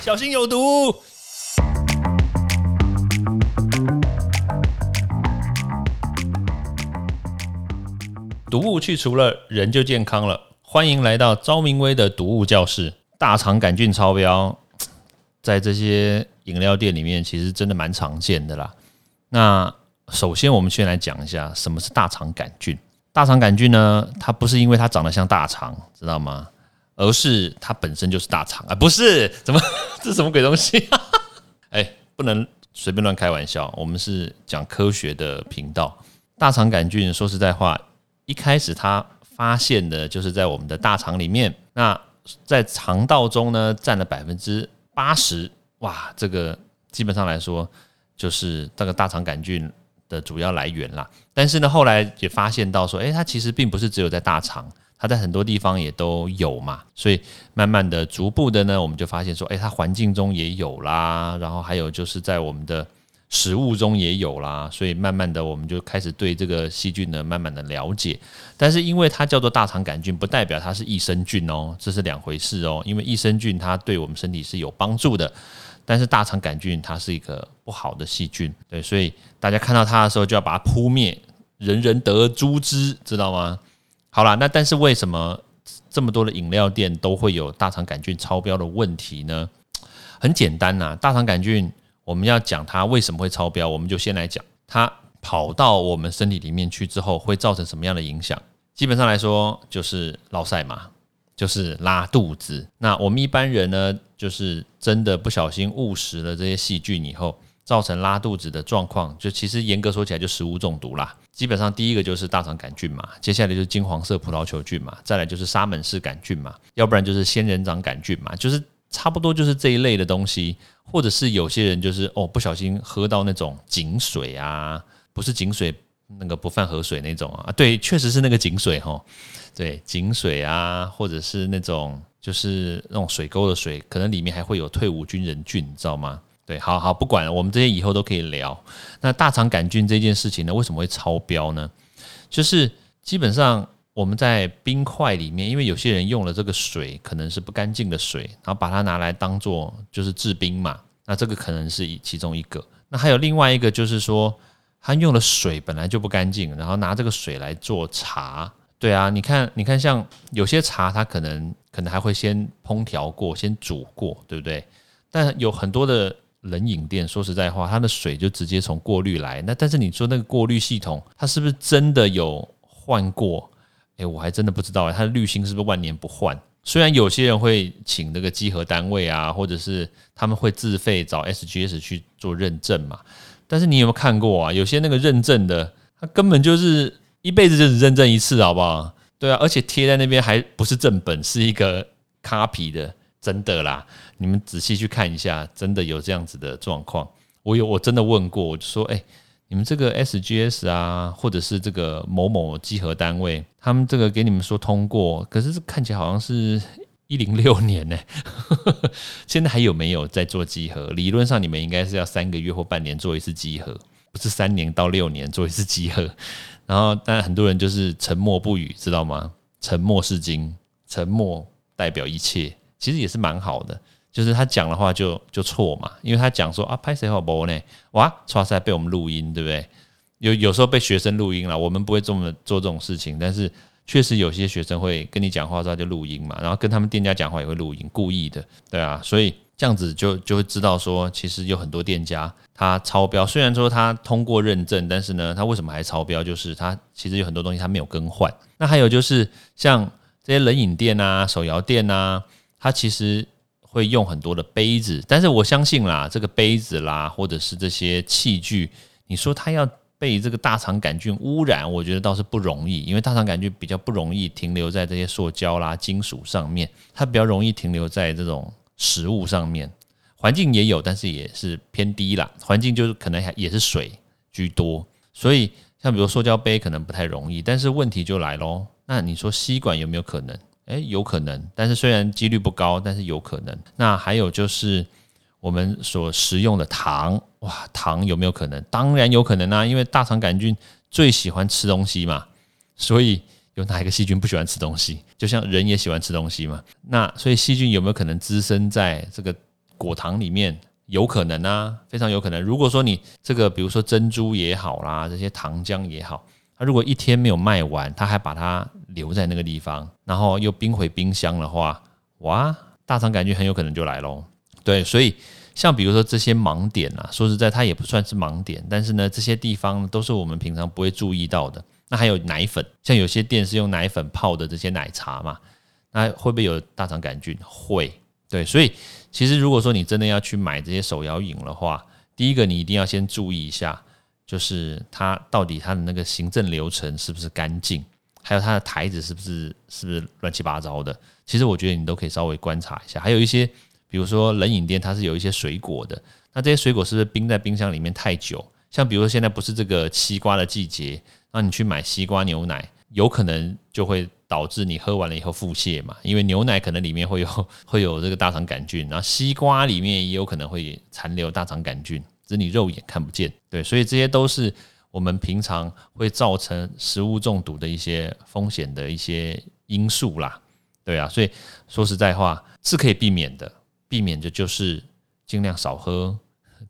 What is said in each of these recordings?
小心有毒。毒物去除了，人就健康了。欢迎来到昭明威的毒物教室。大肠杆菌超标，在这些饮料店里面，其实真的蛮常见的啦。那首先，我们先来讲一下什么是大肠杆菌。大肠杆菌呢，它不是因为它长得像大肠，知道吗？而是它本身就是大肠啊，不是？怎么 这什么鬼东西？哎，不能随便乱开玩笑。我们是讲科学的频道。大肠杆菌，说实在话，一开始它发现的就是在我们的大肠里面。那在肠道中呢，占了百分之八十，哇，这个基本上来说就是这个大肠杆菌的主要来源啦。但是呢，后来也发现到说，诶，它其实并不是只有在大肠，它在很多地方也都有嘛。所以慢慢的、逐步的呢，我们就发现说，诶，它环境中也有啦，然后还有就是在我们的。食物中也有啦，所以慢慢的我们就开始对这个细菌呢慢慢的了解。但是因为它叫做大肠杆菌，不代表它是益生菌哦，这是两回事哦。因为益生菌它对我们身体是有帮助的，但是大肠杆菌它是一个不好的细菌，对，所以大家看到它的时候就要把它扑灭，人人得诛之，知道吗？好啦，那但是为什么这么多的饮料店都会有大肠杆菌超标的问题呢？很简单呐，大肠杆菌。我们要讲它为什么会超标，我们就先来讲它跑到我们身体里面去之后会造成什么样的影响。基本上来说就是落塞嘛，就是拉肚子。那我们一般人呢，就是真的不小心误食了这些细菌以后，造成拉肚子的状况，就其实严格说起来就食物中毒啦。基本上第一个就是大肠杆菌嘛，接下来就是金黄色葡萄球菌嘛，再来就是沙门氏杆菌嘛，要不然就是仙人掌杆菌嘛，就是差不多就是这一类的东西。或者是有些人就是哦不小心喝到那种井水啊，不是井水那个不犯河水那种啊，对，确实是那个井水哈，对，井水啊，或者是那种就是那种水沟的水，可能里面还会有退伍军人菌，你知道吗？对，好好不管了，我们这些以后都可以聊。那大肠杆菌这件事情呢，为什么会超标呢？就是基本上我们在冰块里面，因为有些人用了这个水可能是不干净的水，然后把它拿来当做就是制冰嘛。那这个可能是其中一个，那还有另外一个，就是说他用的水本来就不干净，然后拿这个水来做茶，对啊，你看，你看，像有些茶，它可能可能还会先烹调过，先煮过，对不对？但有很多的冷饮店，说实在话，它的水就直接从过滤来，那但是你说那个过滤系统，它是不是真的有换过？诶，我还真的不知道，它的滤芯是不是万年不换？虽然有些人会请那个稽核单位啊，或者是他们会自费找 SGS 去做认证嘛，但是你有没有看过啊？有些那个认证的，他根本就是一辈子就只认证一次，好不好？对啊，而且贴在那边还不是正本，是一个 copy 的，真的啦。你们仔细去看一下，真的有这样子的状况。我有，我真的问过，我就说，哎。你们这个 SGS 啊，或者是这个某某集合单位，他们这个给你们说通过，可是看起来好像是一零六年呢，现在还有没有在做集合？理论上你们应该是要三个月或半年做一次集合，不是三年到六年做一次集合。然后，但很多人就是沉默不语，知道吗？沉默是金，沉默代表一切，其实也是蛮好的。就是他讲的话就就错嘛，因为他讲说啊拍谁好播呢？哇，出来被我们录音，对不对？有有时候被学生录音了，我们不会这么做这种事情，但是确实有些学生会跟你讲话之后就录音嘛，然后跟他们店家讲话也会录音，故意的，对啊，所以这样子就就会知道说，其实有很多店家他超标，虽然说他通过认证，但是呢，他为什么还超标？就是他其实有很多东西他没有更换。那还有就是像这些冷饮店啊、手摇店啊，它其实。会用很多的杯子，但是我相信啦，这个杯子啦，或者是这些器具，你说它要被这个大肠杆菌污染，我觉得倒是不容易，因为大肠杆菌比较不容易停留在这些塑胶啦、金属上面，它比较容易停留在这种食物上面。环境也有，但是也是偏低啦。环境就是可能还也是水居多，所以像比如塑胶杯可能不太容易，但是问题就来喽。那你说吸管有没有可能？诶，有可能，但是虽然几率不高，但是有可能。那还有就是我们所食用的糖，哇，糖有没有可能？当然有可能啊，因为大肠杆菌最喜欢吃东西嘛，所以有哪一个细菌不喜欢吃东西？就像人也喜欢吃东西嘛。那所以细菌有没有可能滋生在这个果糖里面，有可能啊，非常有可能。如果说你这个，比如说珍珠也好啦，这些糖浆也好，他如果一天没有卖完，他还把它留在那个地方，然后又冰回冰箱的话，哇，大肠杆菌很有可能就来喽。对，所以像比如说这些盲点啊，说实在，它也不算是盲点，但是呢，这些地方都是我们平常不会注意到的。那还有奶粉，像有些店是用奶粉泡的这些奶茶嘛，那会不会有大肠杆菌？会，对，所以其实如果说你真的要去买这些手摇饮的话，第一个你一定要先注意一下，就是它到底它的那个行政流程是不是干净，还有它的台子是不是是不是乱七八糟的。其实我觉得你都可以稍微观察一下。还有一些，比如说冷饮店，它是有一些水果的，那这些水果是不是冰在冰箱里面太久？像比如说现在不是这个西瓜的季节。那你去买西瓜牛奶，有可能就会导致你喝完了以后腹泻嘛？因为牛奶可能里面会有会有这个大肠杆菌，然后西瓜里面也有可能会残留大肠杆菌，只你肉眼看不见。对，所以这些都是我们平常会造成食物中毒的一些风险的一些因素啦。对啊，所以说实在话是可以避免的，避免的就是尽量少喝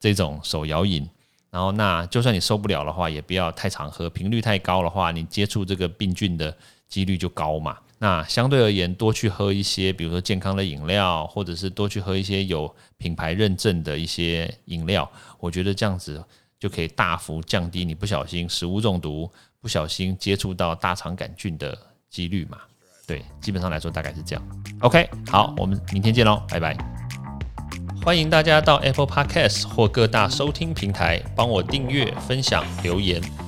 这种手摇饮。然后，那就算你受不了的话，也不要太常喝。频率太高的话，你接触这个病菌的几率就高嘛。那相对而言，多去喝一些，比如说健康的饮料，或者是多去喝一些有品牌认证的一些饮料，我觉得这样子就可以大幅降低你不小心食物中毒、不小心接触到大肠杆菌的几率嘛。对，基本上来说大概是这样。OK，好，我们明天见喽，拜拜。欢迎大家到 Apple Podcast 或各大收听平台帮我订阅、分享、留言。